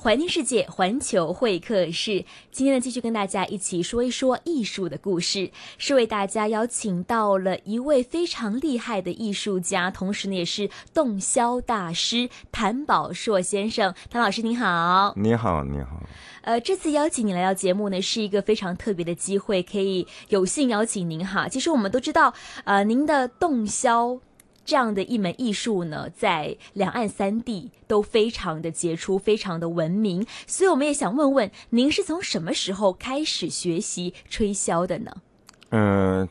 环听世界，环球会客室。今天呢，继续跟大家一起说一说艺术的故事，是为大家邀请到了一位非常厉害的艺术家，同时呢，也是洞箫大师谭宝硕先生。谭老师您好，你好，你好。呃，这次邀请你来到节目呢，是一个非常特别的机会，可以有幸邀请您哈。其实我们都知道，呃，您的洞箫。这样的一门艺术呢，在两岸三地都非常的杰出，非常的闻名。所以我们也想问问，您是从什么时候开始学习吹箫的呢？嗯，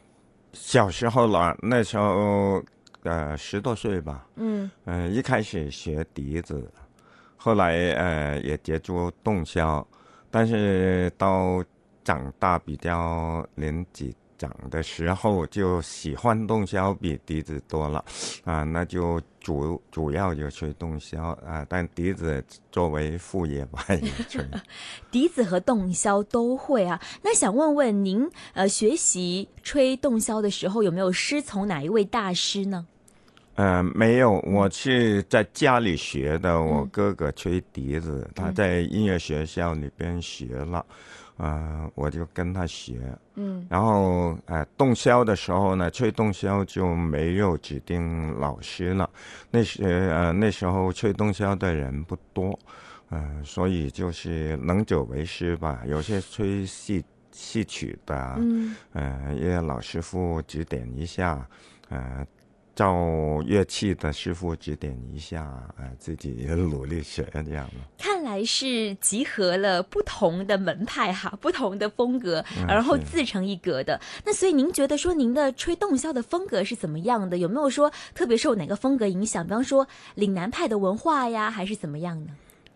小时候了，那时候呃十多岁吧。嗯嗯，一开始学笛子，后来呃也接触洞箫，但是到长大比较年纪。长的时候就喜欢洞箫比笛子多了，啊，那就主主要就吹洞箫啊，但笛子作为副业吧也吹。笛子和洞箫都会啊，那想问问您，呃，学习吹洞箫的时候有没有师从哪一位大师呢？呃，没有，我是在家里学的。我哥哥吹笛子，他在音乐学校里边学了。啊，我就跟他学，嗯，然后呃，洞箫的时候呢，吹洞箫就没有指定老师了。那时呃，那时候吹洞箫的人不多，嗯，所以就是能者为师吧。有些吹戏戏曲的，嗯，呃，也老师傅指点一下，呃。找乐器的师傅指点一下，啊，自己也努力学这样的。看来是集合了不同的门派哈，不同的风格，然后自成一格的。那所以您觉得说您的吹洞箫的风格是怎么样的？有没有说特别受哪个风格影响？比方说岭南派的文化呀，还是怎么样呢？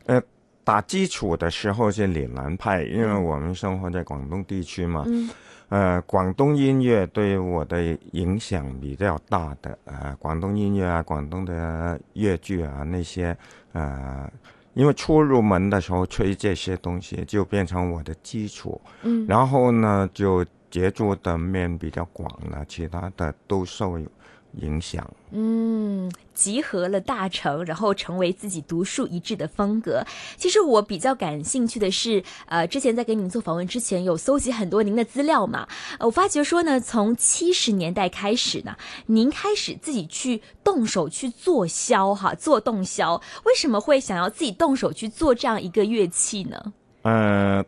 呃，打基础的时候是岭南派，因为我们生活在广东地区嘛。嗯。呃，广东音乐对我的影响比较大的，呃，广东音乐啊，广东的粤剧啊那些，呃，因为初入门的时候吹这些东西就变成我的基础，嗯，然后呢就接触的面比较广了，其他的都受。影响，嗯，集合了大成，然后成为自己独树一帜的风格。其实我比较感兴趣的是，呃，之前在给您做访问之前，有搜集很多您的资料嘛。我发觉说呢，从七十年代开始呢，您开始自己去动手去做箫，哈，做洞箫。为什么会想要自己动手去做这样一个乐器呢？呃，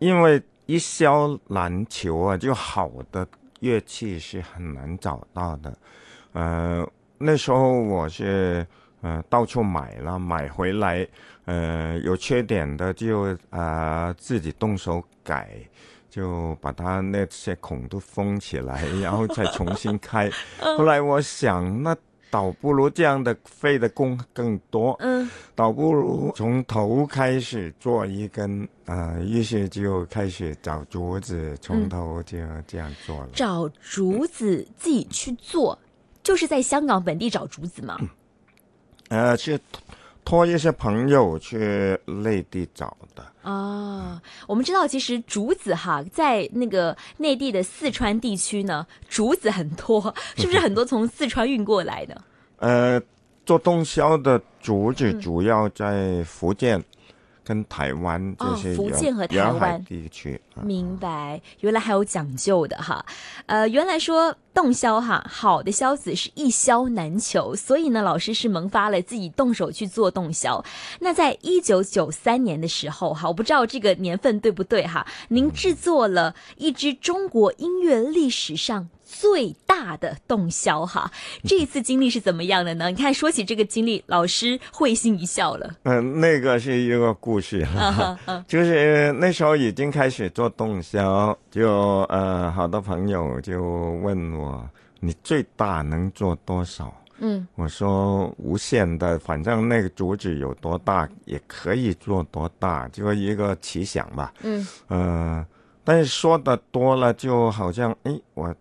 因为一箫难求啊，就好的。乐器是很难找到的，呃，那时候我是呃到处买了，买回来，呃有缺点的就啊自己动手改，就把它那些孔都封起来，然后再重新开。后来我想那。倒不如这样的费的工更多，嗯，倒不如从头开始做一根，呃，于是就开始找竹子，从头就这样做了。找竹子自己去做，就是在香港本地找竹子吗？呃，去。托一些朋友去内地找的啊。我们知道，其实竹子哈，在那个内地的四川地区呢，竹子很多，是不是很多从四川运过来的？呃，做动销的竹子主要在福建。跟台湾这些福建和台湾地区，明白，原来还有讲究的哈。呃，原来说洞箫哈，好的箫子是一箫难求，所以呢，老师是萌发了自己动手去做洞箫。那在一九九三年的时候哈，我不知道这个年份对不对哈，您制作了一支中国音乐历史上。最大的动销哈，这一次经历是怎么样的呢？你看，说起这个经历，老师会心一笑了。嗯，那个是一个故事，就是那时候已经开始做动销，就呃，好多朋友就问我，你最大能做多少？嗯，我说无限的，反正那个竹子有多大也可以做多大，就一个奇想吧。嗯，呃，但是说的多了，就好像哎我。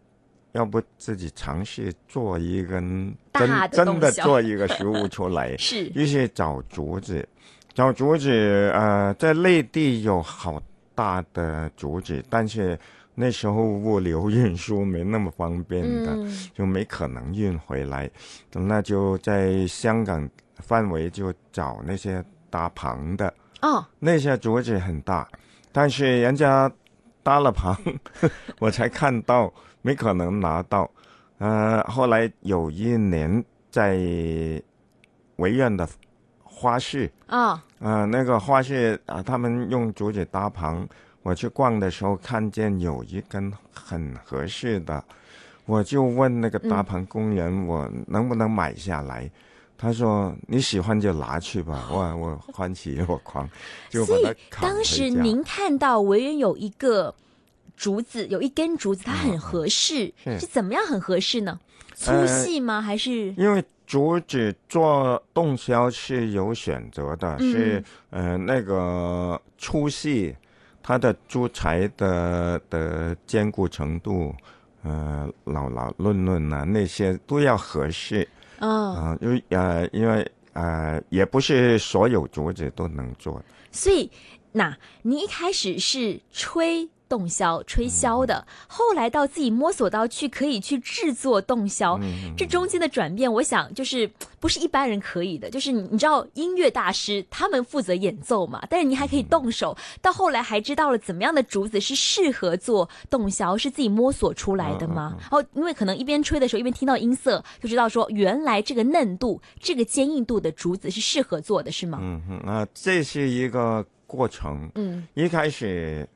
要不自己尝试做一根真真的做一个食物出来，是，于是找竹子，找竹子，呃，在内地有好大的竹子，但是那时候物流运输没那么方便的，就没可能运回来，那就在香港范围就找那些搭棚的，哦，那些竹子很大，但是人家搭了棚，我才看到，没可能拿到。呃，后来有一年在维院的花市，啊、啊，那个花市啊，他们用竹子搭棚。我去逛的时候，看见有一根很合适的，我就问那个搭棚工人，我能不能买下来？他说：“你喜欢就拿去吧。我，我欢喜我狂，就把所以它当时您看到维园有一个竹子，有一根竹子，它很合适，是是怎么样很合适呢？粗呃细吗？还是因为竹子做洞箫是有选择的，嗯是呃那个粗细，它的竹材的的坚固程度，呃老老论论啊那些都要合适嗯？啊，因为呃因为呃也不是所有竹子都能做的。所以，那你一开始是吹洞箫、吹箫的，后来到自己摸索到去可以去制作洞箫，这中间的转变，我想就是不是一般人可以的。就是你你知道，音乐大师他们负责演奏嘛，但是你还可以动手，到后来还知道了怎么样的竹子是适合做洞箫，是自己摸索出来的吗？然后，因为可能一边吹的时候一边听到音色，就知道说原来这个嫩度、这个坚硬度的竹子是适合做的，是吗？嗯哼，啊，这是一个过程。嗯，一开始，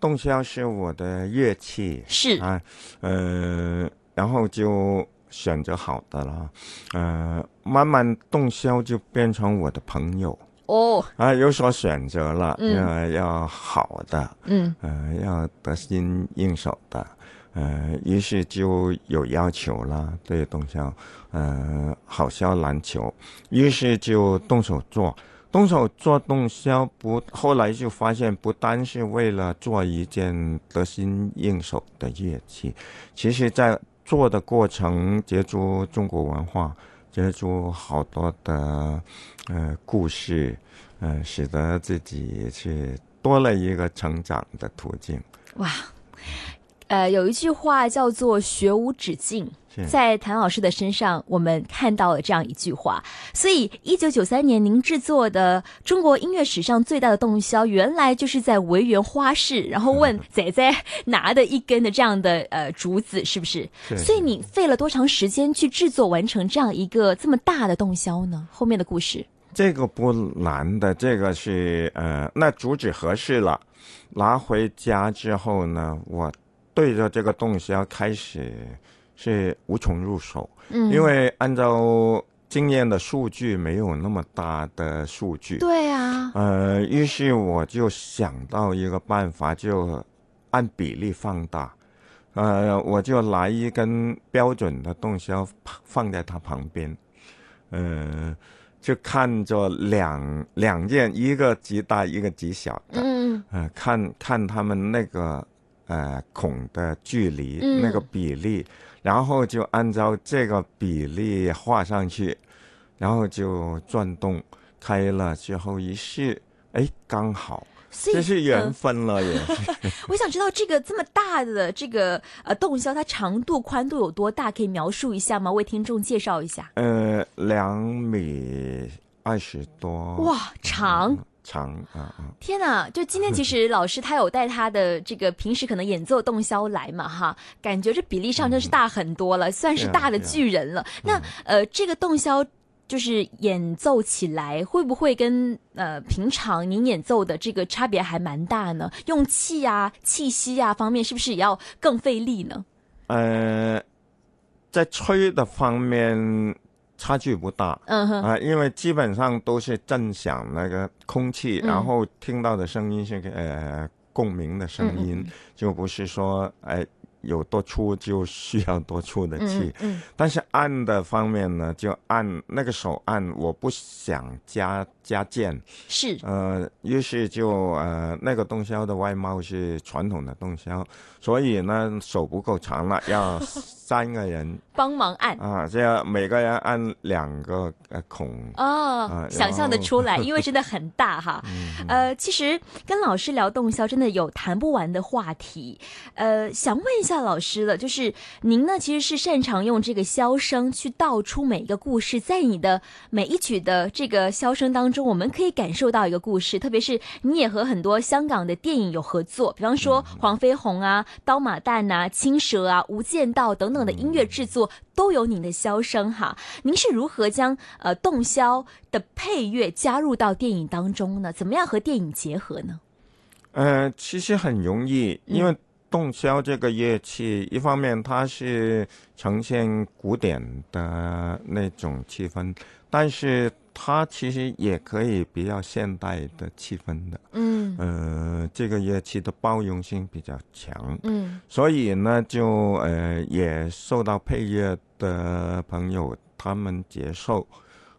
洞箫是我的乐器，是，啊，呃，然后就选择好的了，呃，慢慢洞箫就变成我的朋友哦，啊，有所选择了，嗯要要好的，嗯。呃，要得心应手的，呃，于是就有要求了，对洞箫，呃，好箫难求，于是就动手做。动手做动销不，后来就发现不单是为了做一件得心应手的乐器，其实在做的过程接触中国文化，接触好多的呃故事，呃，使得自己去多了一个成长的途径。哇，呃，有一句话叫做“学无止境”。在谭老师的身上，我们看到了这样一句话。所以，一九九三年您制作的中国音乐史上最大的洞箫，原来就是在维园花市，然后问 仔仔拿的一根的这样的呃竹子，是不是？是所以你费了多长时间去制作完成这样一个这么大的洞箫呢？后面的故事，这个不难的，这个是呃，那竹子合适了，拿回家之后呢，我对着这个洞箫开始是无从入手，嗯，因为按照经验的数据没有那么大的数据，对啊，呃，于是我就想到一个办法，就按比例放大。呃，我就拿一根标准的洞箫放在它旁边，呃，就看着两两件，一个极大，一个极小的，嗯。呃，看看他们那个呃孔的距离，嗯那个比例，然后就按照这个比例画上去，然后就转动开了之后一试，哎，刚好，所以这是缘呃分了也。我想知道这个这么大的这个呃洞箫，它长度、宽度有多大？可以描述一下吗？为听众介绍一下。呃，两米二十多，哇，长！长啊啊，天哪！就今天其实老师他有带他的这个平时可能演奏洞箫来嘛哈，感觉这比例上真是大很多了，算是大的巨人了。那呃，这个洞箫就是演奏起来会不会跟呃平常您演奏的这个差别还蛮大呢？用气啊、气息啊方面是不是也要更费力呢？呃，在吹的方面差距不大。嗯哼，啊、因为基本上都是震响那个空气，嗯。然后听到的声音是呃共鸣的声音，嗯就不是说哎、有多粗就需要多粗的气。嗯嗯但是按的方面呢，就按那个手按，我不想加加键，是呃，于是就呃那个洞箫的外貌是传统的洞箫，所以呢手不够长了，要三个人 帮忙按。啊，这样每个人按两个呃孔。哦啊，想象的出来，因为真的很大哈。呃，其实跟老师聊洞箫真的有谈不完的话题。呃，想问一下老师了，就是您呢，其实是擅长用这个箫声去道出每一个故事，在你的每一曲的这个箫声当中，我们可以感受到一个故事。特别是你也和很多香港的电影有合作，比方说《黄飞鸿》啊、《刀马旦》呐、《青蛇》啊、《无间道》等等的音乐制作都有您的箫声哈。您是如何将呃洞箫的配乐加入到电影当中呢？怎么样和电影结合呢？呃，其实很容易，因为洞箫这个乐器，一方面它是呈现古典的那种气氛，但是它其实也可以比较现代的气氛的。嗯呃，这个乐器的包容性比较强，嗯所以呢，就呃也受到配乐的朋友他们接受。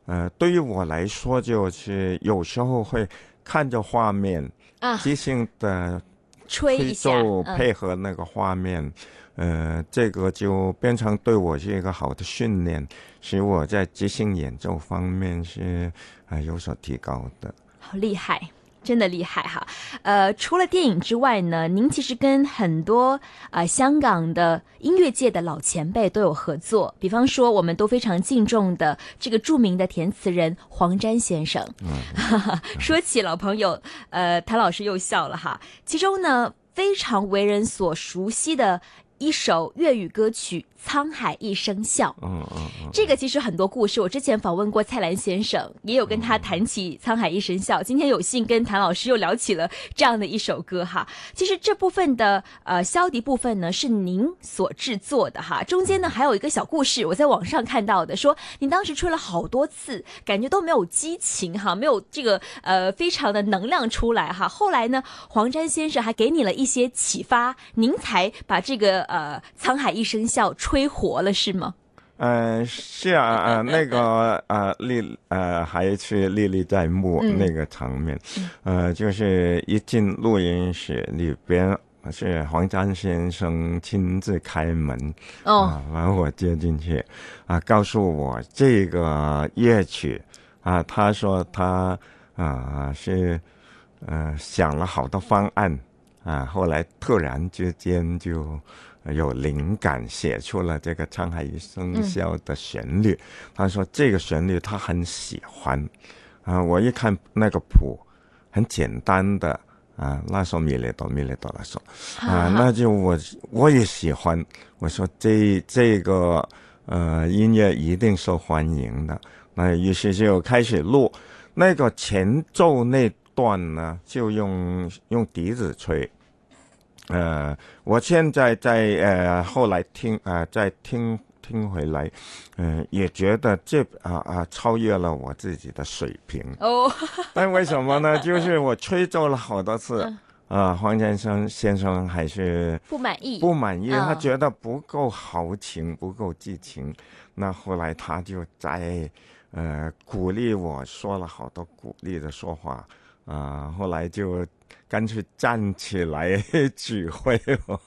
呃，对于我来说，就是有时候会看着画面，啊，即兴的吹吹一下，奏嗯配合那个画面，呃，这个就变成对我是一个好的训练，使我在即兴演奏方面是呃有所提高的。好厉害。真的厉害哈，呃，除了电影之外呢，您其实跟很多呃香港的音乐界的老前辈都有合作，比方说我们都非常敬重的这个著名的填词人黄沾先生。说起老朋友，呃，谭老师又笑了哈。其中呢，非常为人所熟悉的一首粤语歌曲《沧海一声笑》。嗯嗯嗯，这个其实很多故事，我之前访问过蔡澜先生，也有跟他谈起《沧海一声笑》。今天有幸跟谭老师又聊起了这样的一首歌哈。其实这部分的呃箫笛部分呢是您所制作的哈，中间呢还有一个小故事，我在网上看到的，说您当时吹了好多次，感觉都没有激情哈，没有这个呃非常的能量出来哈。后来呢，黄沾先生还给你了一些启发，您才把这个呃《沧海一声笑》吹活了，是吗？呃，是啊，呃，那个呃历呃还是历历在目、嗯。那个场面，呃，就是一进录音室里边是黄沾先生亲自开门，哦，啊，把我接进去，啊，告诉我这个乐曲，啊，他说他啊是呃想了好多方案，啊，后来突然之间就有灵感，写出了这个《沧海一声笑》的旋律。他说这个旋律他很喜欢，啊，我一看那个谱，很简单的。啊，那首米雷哆米雷哆那首，啊，那就我我也喜欢。我说这这个呃音乐一定受欢迎的。那于是就开始录那个前奏那段呢，就用用笛子吹。呃，我现在在呃后来听啊、呃，再听听回来，嗯、呃，也觉得这啊啊、超越了我自己的水平。哦，但为什么呢？就是我吹奏了好多次，啊、嗯黄先生先生还是不满意，不满意，嗯他觉得不够豪情，不够激情。那后来他就在呃鼓励我，说了好多鼓励的说话啊、后来就干脆站起来 指挥我，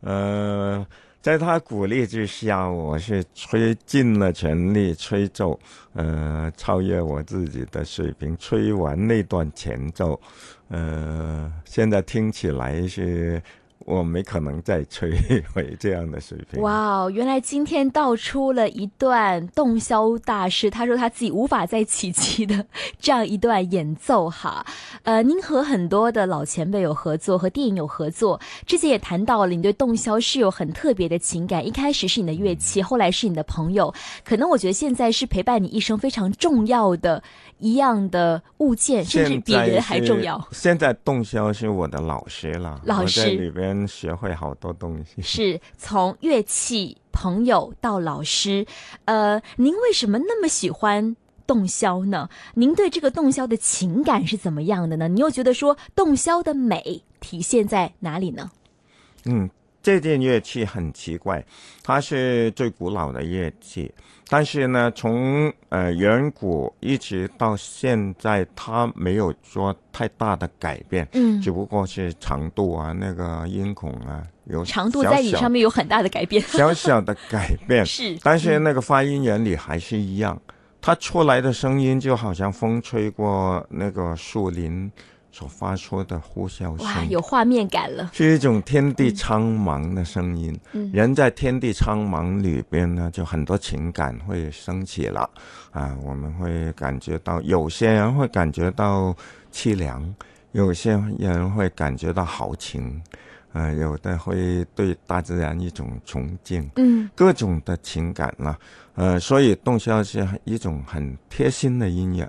呃。在他鼓励之下，我是吹尽了全力吹奏，呃，超越我自己的水平。吹完那段前奏，呃，现在听起来是我没可能再吹回这样的水平。哇哦，原来今天道出了一段洞箫大师，他说他自己无法再企及的这样一段演奏哈。呃，您和很多的老前辈有合作，和电影有合作，之前也谈到了你对洞箫是有很特别的情感，一开始是你的乐器，后来是你的朋友，可能我觉得现在是陪伴你一生非常重要的一样的物件，甚至比人还重要。现在洞箫是我的老师了，老师里边学会好多东西。是从乐器朋友到老师，呃，您为什么那么喜欢洞箫呢？您对这个洞箫的情感是怎么样的呢？你又觉得说洞箫的美体现在哪里呢？嗯，这件乐器很奇怪，它是最古老的乐器，但是呢，从呃远古一直到现在，它没有说太大的改变，嗯。只不过是长度啊，那个音孔啊，有长度在你上面有很大的改变，小小的改变，是，但是那个发音原理还是一样，它出来的声音就好像风吹过那个树林，所发出的呼啸哇，声，有画面感了。是一种天地苍茫的声音。嗯。人在天地苍茫里边呢，就很多情感会升起了。啊，我们会感觉到，有些人会感觉到凄凉，有些人会感觉到豪情，呃，有的会对大自然一种崇敬，嗯，各种的情感了，呃，所以洞箫是一种很贴心的音乐，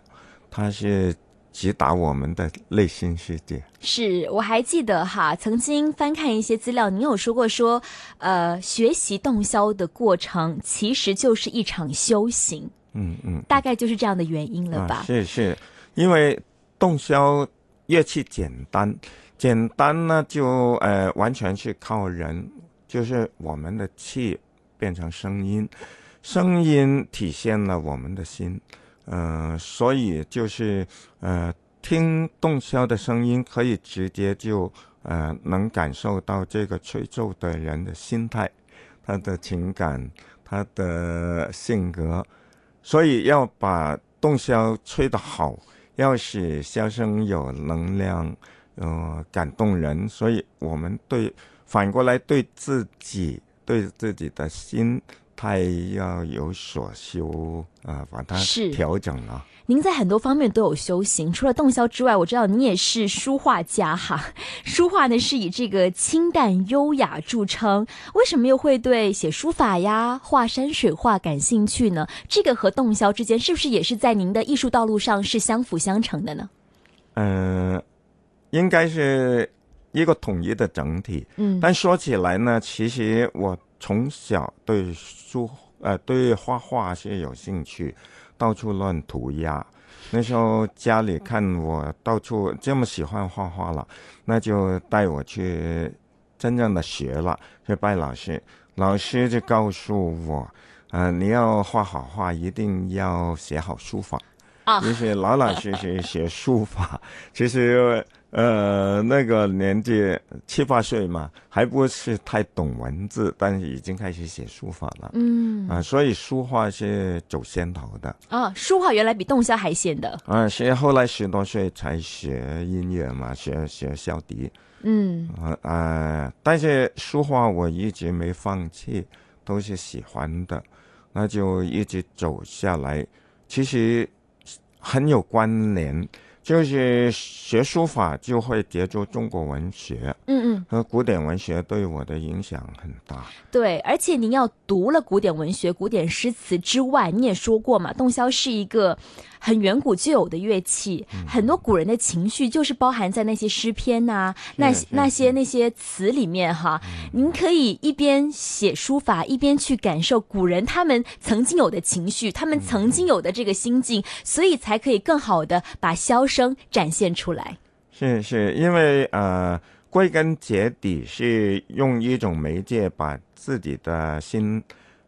它是直达我们的内心世界。是我还记得哈，曾经翻看一些资料，您有说过说，呃，学习洞箫的过程其实就是一场修行，嗯嗯。大概就是这样的原因了吧？啊、是是，因为洞箫乐器简单，简单呢就呃完全是靠人，就是我们的气变成声音，声音体现了我们的心，呃，所以就是呃听洞箫的声音，可以直接就呃能感受到这个吹奏的人的心态，他的情感，他的性格。所以要把洞箫吹得好，要使箫声有能量，呃，感动人。所以我们对反过来对自己、对自己的心态要有所修啊、呃把它是调整了。您在很多方面都有修行，除了洞箫之外，我知道您也是书画家哈。书画呢是以这个清淡优雅著称，为什么又会对写书法呀、画山水画感兴趣呢？这个和洞箫之间是不是也是在您的艺术道路上是相辅相成的呢？嗯、应该是一个统一的整体。嗯但说起来呢，其实我从小对书呃对画画是有兴趣，到处乱涂鸦。那时候家里看我到处这么喜欢画画了，那就带我去真正的学了，去拜老师。老师就告诉我，呃，你要画好画，一定要写好书法。啊就是老老实实学书法。其实呃，那个年纪七八岁嘛，还不是太懂文字，但是已经开始写书法了。嗯啊、所以书画是走先头的。啊，书画原来比动箫还先的。啊，是后来十多岁才学音乐嘛，学学小笛。嗯啊啊！但是书画我一直没放弃，都是喜欢的，那就一直走下来。其实很有关联，就是学书法就会接触中国文学嗯嗯，和古典文学，对我的影响很大。对，而且您要读了古典文学、古典诗词之外，你也说过嘛，洞箫是一个很远古就有的乐器，很多古人的情绪就是包含在那些诗篇呐、那是那些那些词里面哈。您可以一边写书法，一边去感受古人他们曾经有的情绪，他们曾经有的这个心境，所以才可以更好的把箫声展现出来。是是，因为呃，归根结底是用一种媒介把自己的心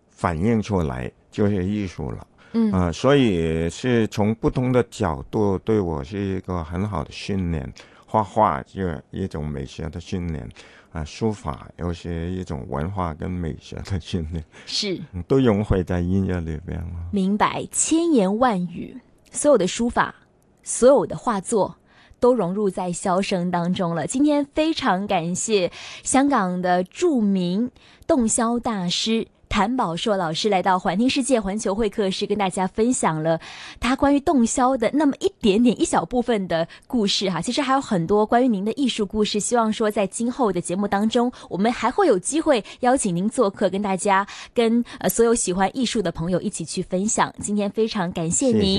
反映出来，就是艺术了。嗯啊、所以是从不同的角度对我是一个很好的训练。画画就是一种美学的训练，啊、书法又是一种文化跟美学的训练，是。嗯都融汇在音乐里边了。明白，千言万语，所有的书法，所有的画作。都融入在箫声当中了。今天非常感谢香港的著名洞箫大师谭宝硕老师来到环听世界环球会客室，跟大家分享了他关于洞箫的那么一点点一小部分的故事哈。其实还有很多关于您的艺术故事，希望说在今后的节目当中，我们还会有机会邀请您做客，跟大家跟呃所有喜欢艺术的朋友一起去分享。今天非常感谢谢谢您。